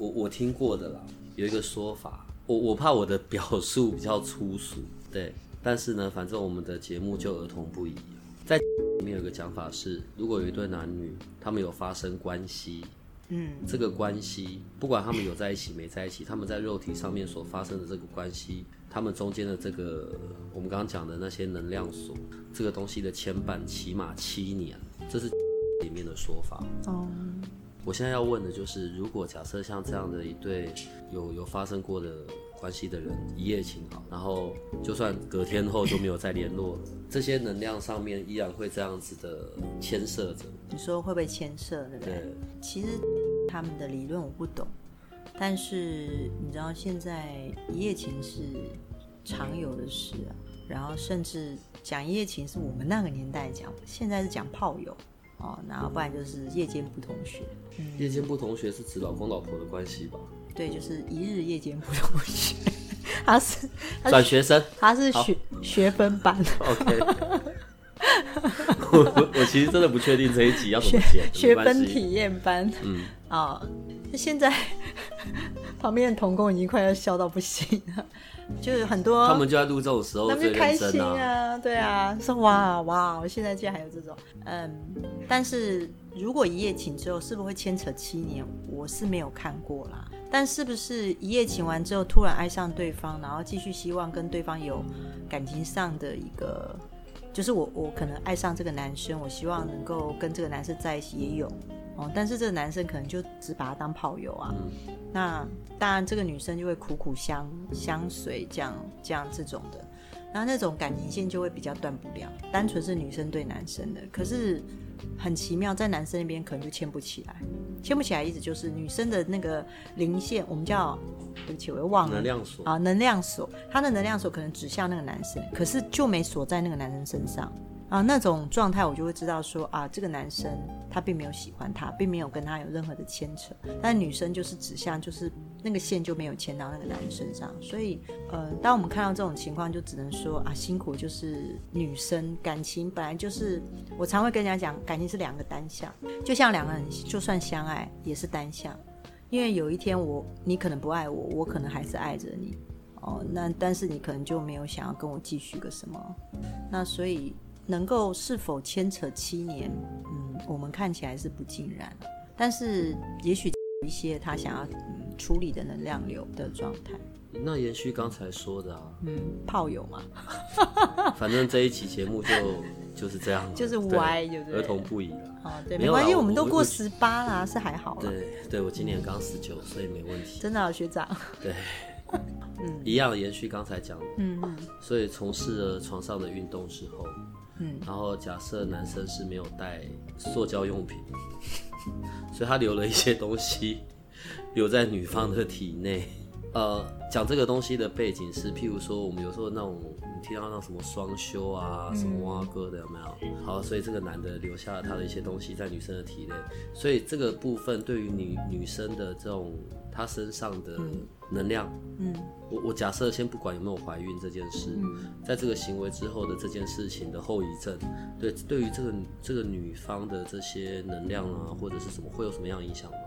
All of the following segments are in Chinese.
我我听过的啦，有一个说法，我我怕我的表述比较粗俗，对，但是呢，反正我们的节目就儿童不宜。在里面有个讲法是，如果有一对男女，他们有发生关系，嗯，这个关系不管他们有在一起没在一起，他们在肉体上面所发生的这个关系，他们中间的这个我们刚刚讲的那些能量锁，这个东西的牵绊起码七年，这是 里面的说法。哦，我现在要问的就是，如果假设像这样的一对有有发生过的关系的人一夜情好，然后就算隔天后就没有再联络，这些能量上面依然会这样子的牵涉着。你说会不会牵涉，对不对？对，其实他们的理论我不懂，但是你知道现在一夜情是常有的事啊，然后甚至讲一夜情是我们那个年代讲，现在是讲炮友哦，然后不然就是夜间不同学，夜间不同学是指老公老婆的关系吧？对，就是一日夜间不同学，他是转学生他是学学分班，，OK。我我我其实真的不确定这一集要怎么写，学分体验班。嗯，啊、现在旁边的童工已经快要笑到不行了，就是很多他们就在录这种时候他们就开心啊。啊，对啊，说哇哇，我现在竟然还有这种，嗯，但是如果一夜情之后，是不是会牵扯七年？我是没有看过啦，但是不是一夜情完之后突然爱上对方，然后继续希望跟对方有感情上的一个，就是我我可能爱上这个男生，我希望能够跟这个男生在一起也有。哦，但是这个男生可能就只把他当炮友啊，嗯。那当然这个女生就会苦苦相相随，这样这样这种的，然后那种感情线就会比较断不了，单纯是女生对男生的，可是很奇妙，在男生那边可能就牵不起来，牵不起来意思就是女生的那个零线，我们叫对不起，我又忘了能量锁，啊，能量锁，他的能量锁可能指向那个男生，可是就没锁在那个男生身上啊。那种状态，我就会知道说啊，这个男生他并没有喜欢他，并没有跟他有任何的牵扯，但女生就是指向就是那个线就没有牵到那个男生身上，所以呃，当我们看到这种情况，就只能说啊，辛苦就是女生感情本来就是，我常会跟人家讲，感情是两个单向，就像两个人就算相爱也是单向。因为有一天我你可能不爱我，我可能还是爱着你，哦，那但是你可能就没有想要跟我继续个什么，那所以能够是否牵扯七年，嗯，我们看起来是不尽然，但是也许有一些他想要、嗯、处理的能量流的状态，那延续刚才说的啊，嗯，炮友嘛，反正这一期节目就就是这样，就是歪对不对？儿童不宜了。哦，对，没关系，我们都过十八啦，是还好啦，对对，我今年刚十九，所以没问题。真的、啊、学长，对，一样延续刚才讲的，嗯嗯。所以从事了床上的运动之后，嗯，然后假设男生是没有带塑胶用品，所以他留了一些东西留在女方的体内。呃，讲这个东西的背景是，譬如说我们有时候那种你听到那什么双休啊，什么蛙哥的有没有？好，所以这个男的留下了他的一些东西在女生的体内，所以这个部分对于女女生的这种她身上的能量，嗯我我假设先不管有没有怀孕这件事，在这个行为之后的这件事情的后遗症，对对于这个这个女方的这些能量啊，或者是什么，会有什么样的影响吗？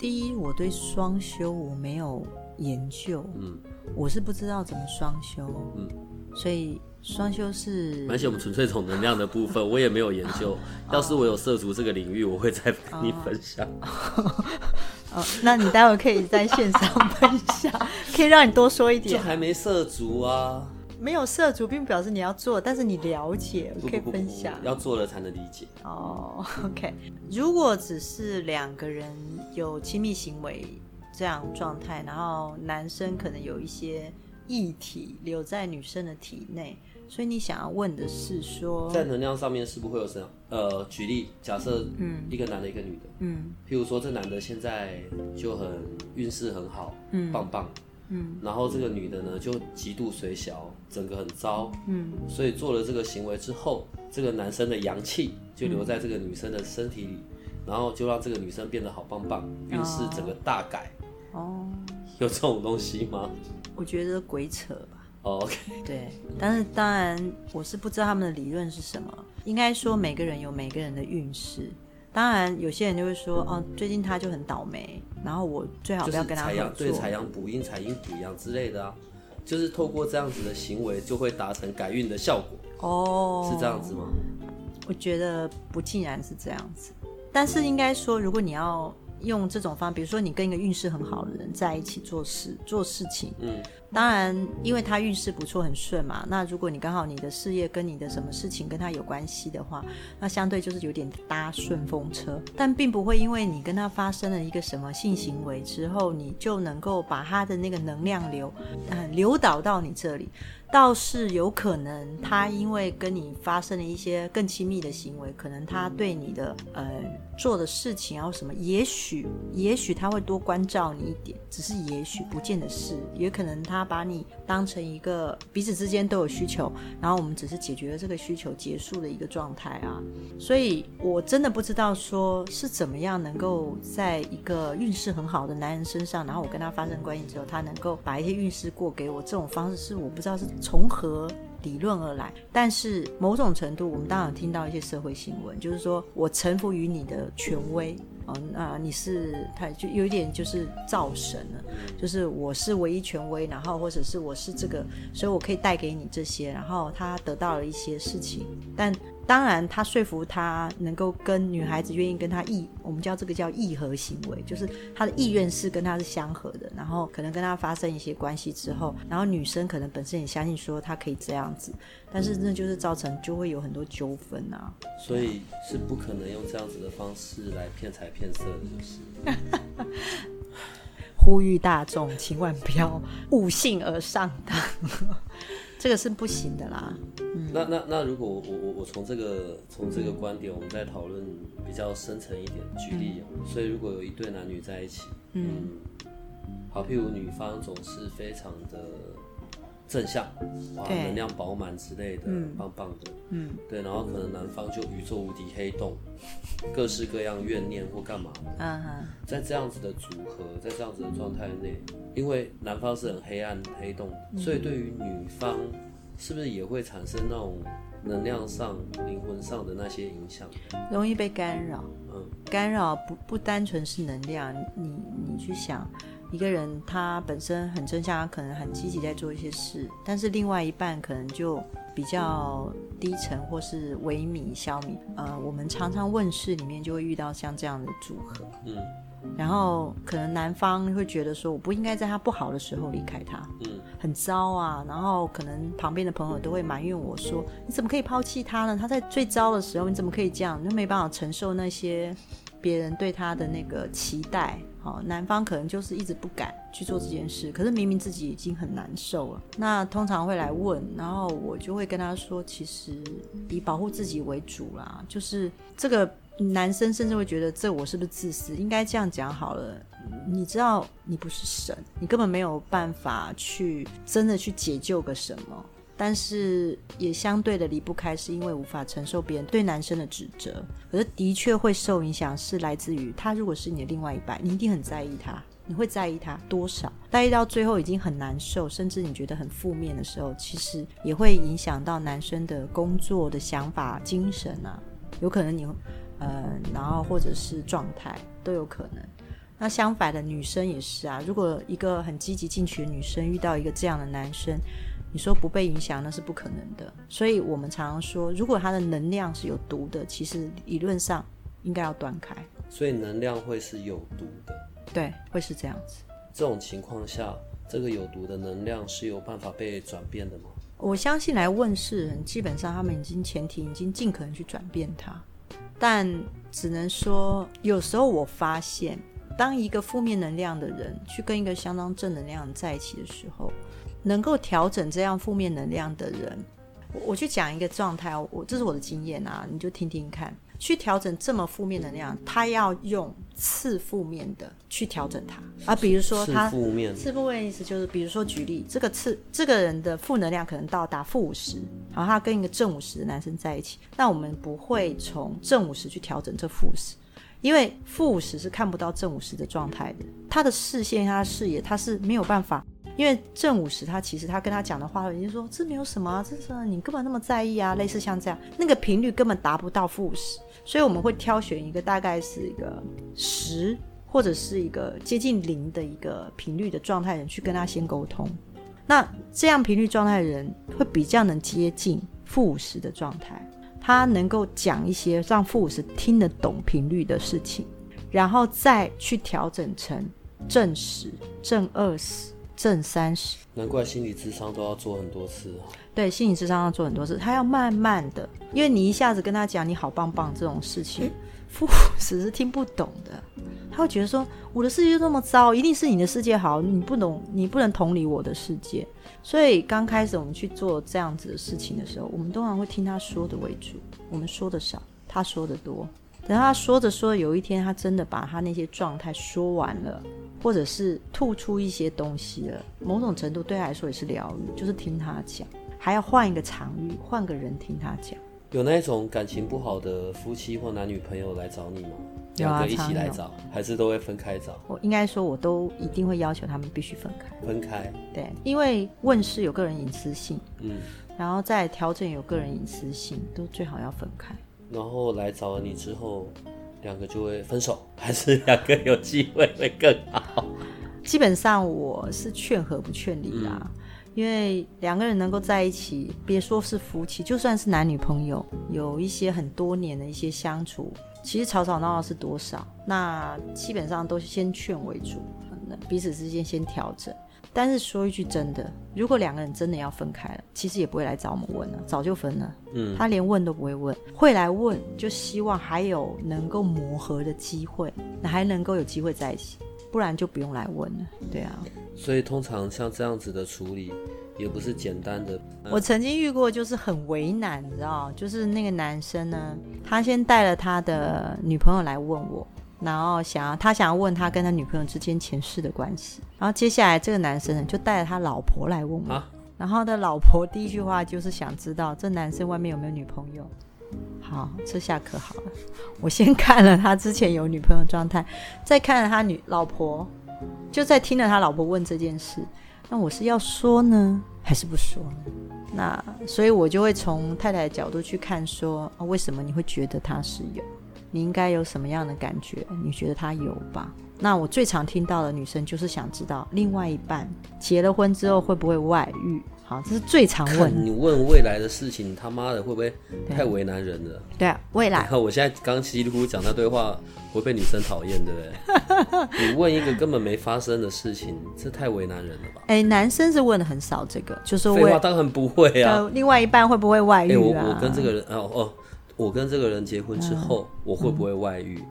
第一，我对双休我没有研究，嗯，我是不知道怎么双修，嗯，所以双修是没关系，我们纯粹从能量的部分，我也没有研究。要是我有涉足这个领域，我会再跟你分享。哦，那你待会可以在线上分享，可以让你多说一就点。还没涉足啊，没有涉足，并不表示你要做，但是你了解，可以分享。要做了才能理解。哦，OK。如果只是两个人有亲密行为这样状态，然后男生可能有一些异体留在女生的体内，所以你想要问的是说，在能量上面是不是会有什么？呃，举例，假设嗯一个男的，一个女的，嗯譬如说这男的现在就很运势很好，嗯棒棒，嗯然后这个女的呢就极度水小，整个很糟，嗯所以做了这个行为之后，这个男生的阳气就留在这个女生的身体里，然后就让这个女生变得好棒棒，运势整个大改。哦，有这种东西吗、我觉得鬼扯吧。哦、？OK，对，但是当然我是不知道他们的理论是什么。应该说每个人有每个人的运势。当然，有些人就会说，哦，最近他就很倒霉，然后我最好不要跟他合作。采阳对采阳补阴，采阴补阳之类的啊，就是透过这样子的行为，就会达成改运的效果，哦，是这样子吗？我觉得不尽然是这样子，但是应该说，如果你要用这种方，比如说你跟一个运势很好的人在一起做事做事情，嗯，当然因为他运势不错很顺嘛，那如果你刚好你的事业跟你的什么事情跟他有关系的话，那相对就是有点搭顺风车，但并不会因为你跟他发生了一个什么性行为之后，你就能够把他的那个能量流，呃，流导到你这里。倒是有可能，他因为跟你发生了一些更亲密的行为，可能他对你的呃做的事情然后什么，也许也许他会多关照你一点，只是也许不见得是，也可能他把你当成一个彼此之间都有需求，然后我们只是解决了这个需求结束的一个状态啊。所以我真的不知道说是怎么样能够在一个运势很好的男人身上，然后我跟他发生关系之后，他能够把一些运势过给我，这种方式是我不知道是从何理论而来。但是某种程度，我们当然听到一些社会新闻，就是说我臣服于你的权威。哦，那你是他就有点就是造神了，就是我是唯一权威，然后或者是我是这个，所以我可以带给你这些，然后他得到了一些事情，但当然他说服他能够跟女孩子愿意跟他意，我们叫这个叫意合行为，就是他的意愿是跟他是相合的，然后可能跟他发生一些关系之后，然后女生可能本身也相信说他可以这样子，但是那就是造成就会有很多纠纷啊。所以是不可能用这样子的方式来骗财骗色的，就是。呼吁大众千万不要误信而上当，这个是不行的啦。那那那如果我我我我从这个从这个观点，我们再讨论比较深层一点，举例哦、所以如果有一对男女在一起，嗯，好，譬如女方总是非常的正向，哇，能量饱满之类的，棒棒的，嗯，对，然后可能男方就宇宙无敌黑洞，各式各样怨念或干嘛，嗯哼，在这样子的组合，在这样子的状态内，因为男方是很黑暗黑洞，所以对于女方是不是也会产生那种能量上、灵魂上的那些影响？容易被干扰。嗯，干扰不不单纯是能量，你你去想，一个人他本身很正向，可能很积极在做一些事，但是另外一半可能就比较低沉或是萎靡消弭。呃，我们常常问世里面就会遇到像这样的组合，嗯然后可能男方会觉得说，我不应该在他不好的时候离开他，嗯，很糟啊。然后可能旁边的朋友都会埋怨我说，你怎么可以抛弃他呢？他在最糟的时候，你怎么可以这样？你就没办法承受那些别人对他的那个期待。好，男方可能就是一直不敢去做这件事，可是明明自己已经很难受了。那通常会来问，然后我就会跟他说，其实以保护自己为主啦，就是这个男生甚至会觉得这我是不是自私？应该这样讲好了。你知道你不是神，你根本没有办法去真的去解救个什么。但是也相对的离不开，是因为无法承受别人对男生的指责。可是的确会受影响，是来自于他如果是你的另外一半，你一定很在意他，你会在意他多少？在意到最后已经很难受，甚至你觉得很负面的时候，其实也会影响到男生的工作的想法、精神啊，有可能你呃，然后或者是状态都有可能。那相反的，女生也是啊。如果一个很积极进取的女生遇到一个这样的男生，你说不被影响，那是不可能的。所以我们常常说，如果它的能量是有毒的，其实理论上应该要断开。所以能量会是有毒的。对，会是这样子。这种情况下，这个有毒的能量是有办法被转变的吗？我相信来问世人，基本上他们已经前提已经尽可能去转变它，但只能说，有时候我发现，当一个负面能量的人去跟一个相当正能量在一起的时候，能够调整这样负面能量的人，我我去讲一个状态，我这是我的经验啊，你就听听看。去调整这么负面能量，他要用次负面的去调整它啊。比如说他负面，次负面意思就是，比如说举例，这个次这个人的负能量可能到达负五十，然后他跟一个正五十的男生在一起，那我们不会从正五十去调整这负五十，因为负五十是看不到正五十的状态的，他的视线、他的视野，他是没有办法。因为正五十，他其实他跟他讲的话，已经说这没有什么，这是你根本那么在意啊，类似像这样，那个频率根本达不到负五十，所以我们会挑选一个大概是一个十或者是一个接近零的一个频率的状态人去跟他先沟通。那这样频率状态的人会比较能接近负五十的状态，他能够讲一些让负五十听得懂频率的事情，然后再去调整成正十、正二十。正三十，难怪心理智商都要做很多次。对，心理智商要做很多次，他要慢慢的，因为你一下子跟他讲你好棒棒这种事情，父母只是听不懂的，他会觉得说我的世界就那么糟，一定是你的世界好，你不懂，你不能同理我的世界。所以刚开始我们去做这样子的事情的时候，我们通常会听他说的为主，我们说的少，他说的多。等他说着说，有一天他真的把他那些状态说完了，或者是吐出一些东西了，某种程度对他来说也是疗愈，就是听他讲，还要换一个场域，换个人听他讲。有那种感情不好的夫妻或男女朋友来找你吗？两个一起来找，还是都会分开找？我应该说，我都一定会要求他们必须分开。分开。对，因为问世有个人隐私性，嗯，然后再调整有个人隐私性，都最好要分开。然后来找了你之后，两个就会分手，还是两个有机会会更好？基本上我是劝和不劝离啦，因为两个人能够在一起，别说是夫妻，就算是男女朋友，有一些很多年的一些相处，其实吵吵闹闹是多少，那基本上都是先劝为主，彼此之间先调整。但是说一句真的，如果两个人真的要分开了，其实也不会来找我们问了，早就分了。嗯，他连问都不会问，会来问就希望还有能够磨合的机会，那还能够有机会在一起，不然就不用来问了。对啊，所以通常像这样子的处理，也不是简单的。我曾经遇过，就是很为难，你知道，就是那个男生呢，他先带了他的女朋友来问我。然后想要他想要问他跟他女朋友之间前世的关系，然后接下来这个男生呢就带着他老婆来问我，然后他老婆第一句话就是想知道这男生外面有没有女朋友。好，这下可好了，我先看了他之前有女朋友状态，再看了他女老婆，就在听了他老婆问这件事，那我是要说呢？还是不说呢？那所以我就会从太太的角度去看，说为什么你会觉得他是有？你应该有什么样的感觉？你觉得他有吧？那我最常听到的女生就是想知道，另外一半结了婚之后会不会外遇？好，这是最常问。你问未来的事情，他妈的会不会太为难人了？对啊，未来。我现在刚稀里糊涂讲那对话，会被女生讨厌，对不对？你问一个根本没发生的事情，这太为难人了吧？哎，男生是问的很少这个，就是废话，当然不会啊。另外一半会不会外遇啊？我我跟这个人哦哦。我跟这个人结婚之后，我会不会外遇？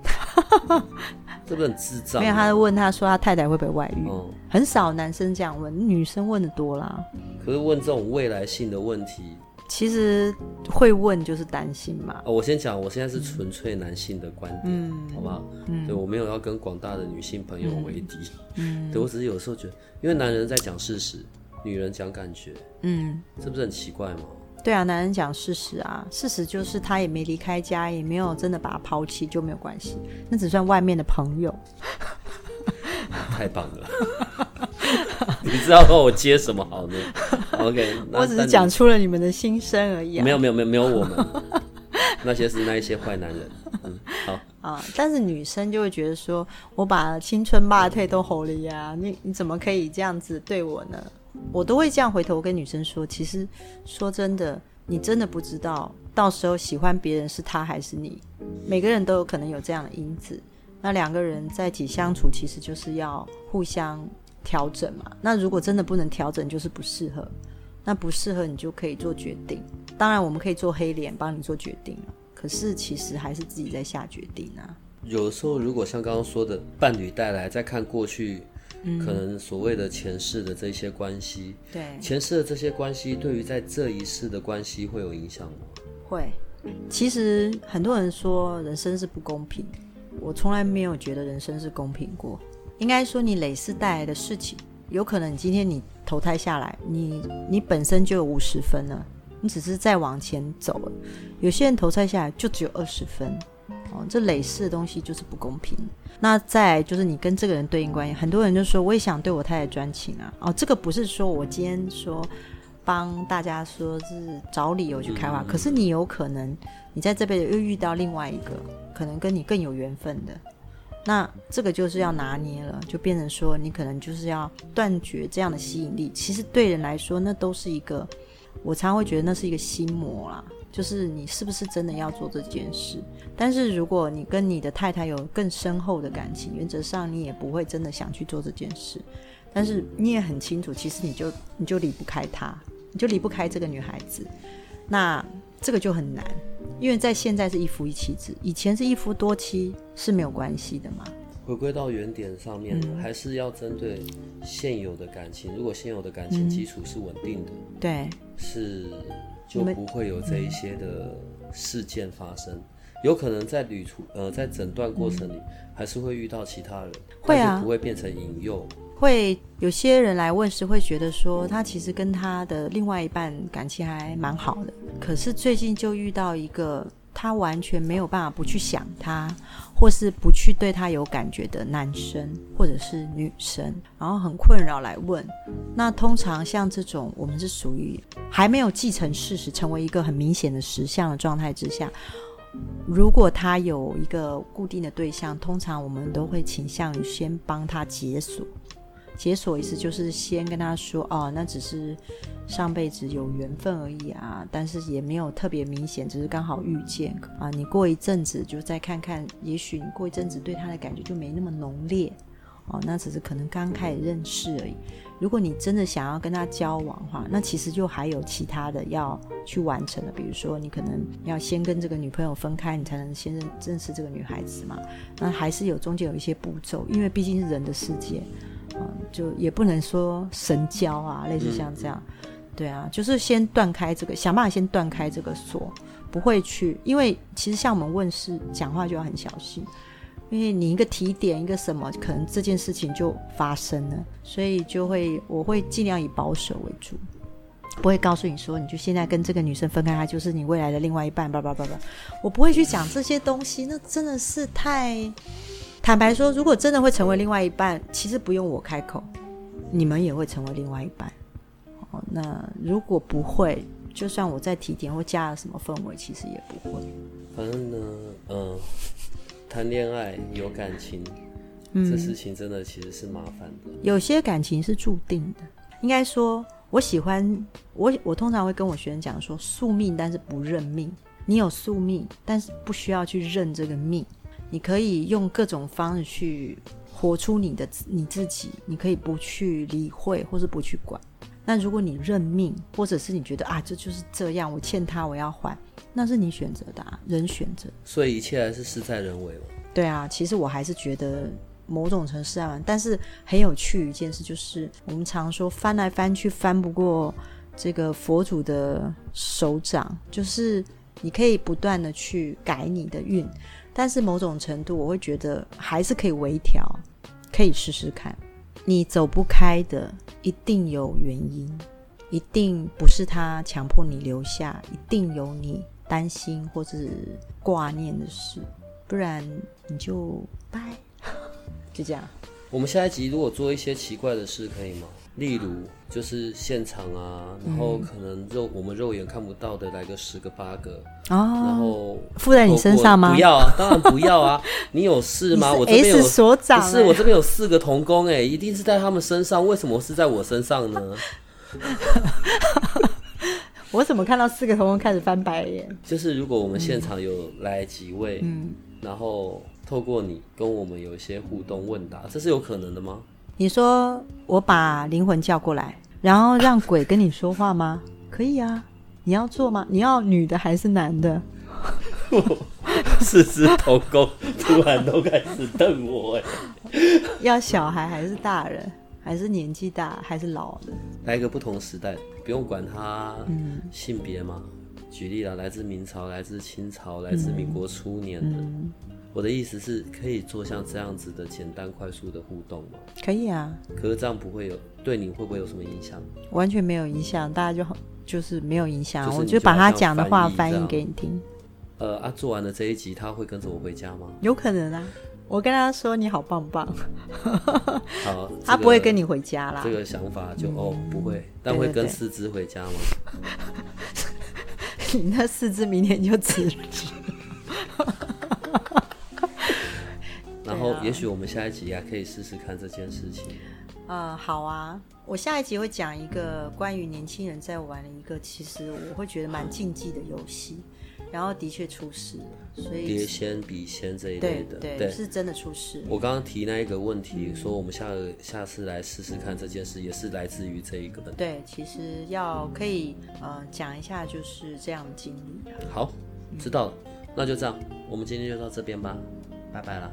这不很智障？没有，他在问他说他太太会不会外遇？很少男生这样问，女生问的多啦。可是问这种未来性的问题，其实会问就是担心嘛。哦我先讲，我现在是纯粹男性的观点，好不好？对我没有要跟广大的女性朋友为敌。嗯，对我只是有时候觉得，因为男人在讲事实，女人讲感觉，嗯，这不是很奇怪吗？对啊，男人讲事实啊，事实就是他也没离开家，也没有真的把他抛弃，就没有关系，那只算外面的朋友。太棒了！你知道我接什么好呢？OK，我只是讲出了你们的心声而已。没有没有没有没有我们，那些是那一些坏男人。嗯，好啊，但是女生就会觉得说，我把青春霸退都吼了呀，你你怎么可以这样子对我呢？我都会这样回头跟女生说，其实说真的，你真的不知道到时候喜欢别人是他还是你。每个人都有可能有这样的因子。那两个人在一起相处，其实就是要互相调整嘛。那如果真的不能调整，就是不适合。那不适合你就可以做决定。当然，我们可以做黑脸帮你做决定可是其实还是自己在下决定啊。有时候，如果像刚刚说的，伴侣带来再看过去。可能所谓的前世的这些关系，对，前世的这些关系对于在这一世的关系会有影响吗？会。其实很多人说人生是不公平，我从来没有觉得人生是公平过。应该说，你累世带来的事情，有可能今天你投胎下来，你你本身就有五十分了，你只是再往前走了。有些人投胎下来就只有二十分，哦，这累世的东西就是不公平。那再就是你跟这个人对应关系，很多人就说我也想对我太太专情啊，哦，这个不是说我今天说。帮大家说是找理由去开花，可是你有可能你在这辈子又遇到另外一个可能跟你更有缘分的，那这个就是要拿捏了，就变成说你可能就是要断绝这样的吸引力。其实对人来说，那都是一个，我常会觉得那是一个心魔啦，就是你是不是真的要做这件事？但是如果你跟你的太太有更深厚的感情，原则上你也不会真的想去做这件事。但是你也很清楚，其实你就你就离不开她。你就离不开这个女孩子，那这个就很难，因为在现在是一夫一妻制，以前是一夫多妻是没有关系的嘛。回归到原点上面，还是要针对现有的感情。如果现有的感情基础是稳定的，对，是就不会有这一些的事件发生。有可能在旅途呃在诊断过程里，还是会遇到其他人，会啊，不会变成引诱。会有些人来问时，会觉得说他其实跟他的另外一半感情还蛮好的，可是最近就遇到一个他完全没有办法不去想他，或是不去对他有感觉的男生或者是女生，然后很困扰来问。那通常像这种，我们是属于还没有继承事实，成为一个很明显的实相的状态之下，如果他有一个固定的对象，通常我们都会倾向于先帮他解锁。解锁意思就是先跟他说哦，那只是上辈子有缘分而已啊，但是也没有特别明显，只是刚好遇见啊。你过一阵子就再看看，也许你过一阵子对他的感觉就没那么浓烈哦，那只是可能刚开始认识而已。如果你真的想要跟他交往的话，那其实就还有其他的要去完成的，比如说你可能要先跟这个女朋友分开，你才能先认认识这个女孩子嘛。那还是有中间有一些步骤，因为毕竟是人的世界。嗯，就也不能说神交啊，类似像这样，对啊，就是先断开这个，想办法先断开这个锁，不会去，因为其实像我们问事讲话就要很小心，因为你一个提点一个什么，可能这件事情就发生了，所以就会我会尽量以保守为主，不会告诉你说你就现在跟这个女生分开，她就是你未来的另外一半，叭叭叭叭，我不会去讲这些东西，那真的是太。坦白说，如果真的会成为另外一半，其实不用我开口，你们也会成为另外一半。哦，那如果不会，就算我再提点或加了什么氛围，其实也不会。反正呢，嗯，谈恋爱有感情，这事情真的其实是麻烦的。有些感情是注定的，应该说，我喜欢我，我通常会跟我学生讲说，宿命，但是不认命。你有宿命，但是不需要去认这个命。你可以用各种方式去活出你的你自己，你可以不去理会，或是不去管。那如果你认命，或者是你觉得啊，这就是这样，我欠他，我要还，那是你选择的，啊人选择。所以一切还是事在人为对啊，其实我还是觉得某种程度啊，但是很有趣一件事就是，我们常说翻来翻去翻不过这个佛祖的手掌，就是你可以不断的去改你的运。但是某种程度，我会觉得还是可以微调，可以试试看。你走不开的，一定有原因，一定不是他强迫你留下，一定有你担心或是挂念的事，不然你就拜，就这样。我们下一集如果做一些奇怪的事，可以吗？例如，就是现场啊，然后可能肉我们肉眼看不到的来个十个八个，哦，然后附在你身上吗？不要啊，当然不要啊！你有事吗？我这边有所长，不是我这边有四个童工，哎，一定是在他们身上，为什么是在我身上呢？我怎么看到四个童工开始翻白眼？就是如果我们现场有来几位，嗯，然后透过你跟我们有一些互动问答，这是有可能的吗？你说我把灵魂叫过来，然后让鬼跟你说话吗？可以啊，你要做吗？你要女的还是男的？四只头公突然都开始瞪我，哎，要小孩还是大人，还是年纪大还是老的？来一个不同时代，不用管他性别嘛。举例了，来自明朝、来自清朝、来自民国初年的。我的意思是，可以做像这样子的简单快速的互动吗？可以啊。可是这样不会有对你会不会有什么影响？完全没有影响，大家就好，就是没有影响。我就把他讲的话翻译给你听。呃啊，做完了这一集，他会跟着我回家吗？有可能啊。我跟他说你好棒棒。好，他不会跟你回家啦。这个想法就哦不会，但会跟四肢回家吗？你那四肢明天就辞职。后，也许我们下一集啊，可以试试看这件事情。呃，好啊，我下一集会讲一个关于年轻人在玩的一个，其实我会觉得蛮禁忌的游戏，然后的确出事，所以碟仙、笔仙这一类的，对，是真的出事。我刚刚提那一个问题，说我们下个下次来试试看这件事，也是来自于这一个。对，其实要可以呃讲一下就是这样的经历。好，知道了，那就这样，我们今天就到这边吧，拜拜了。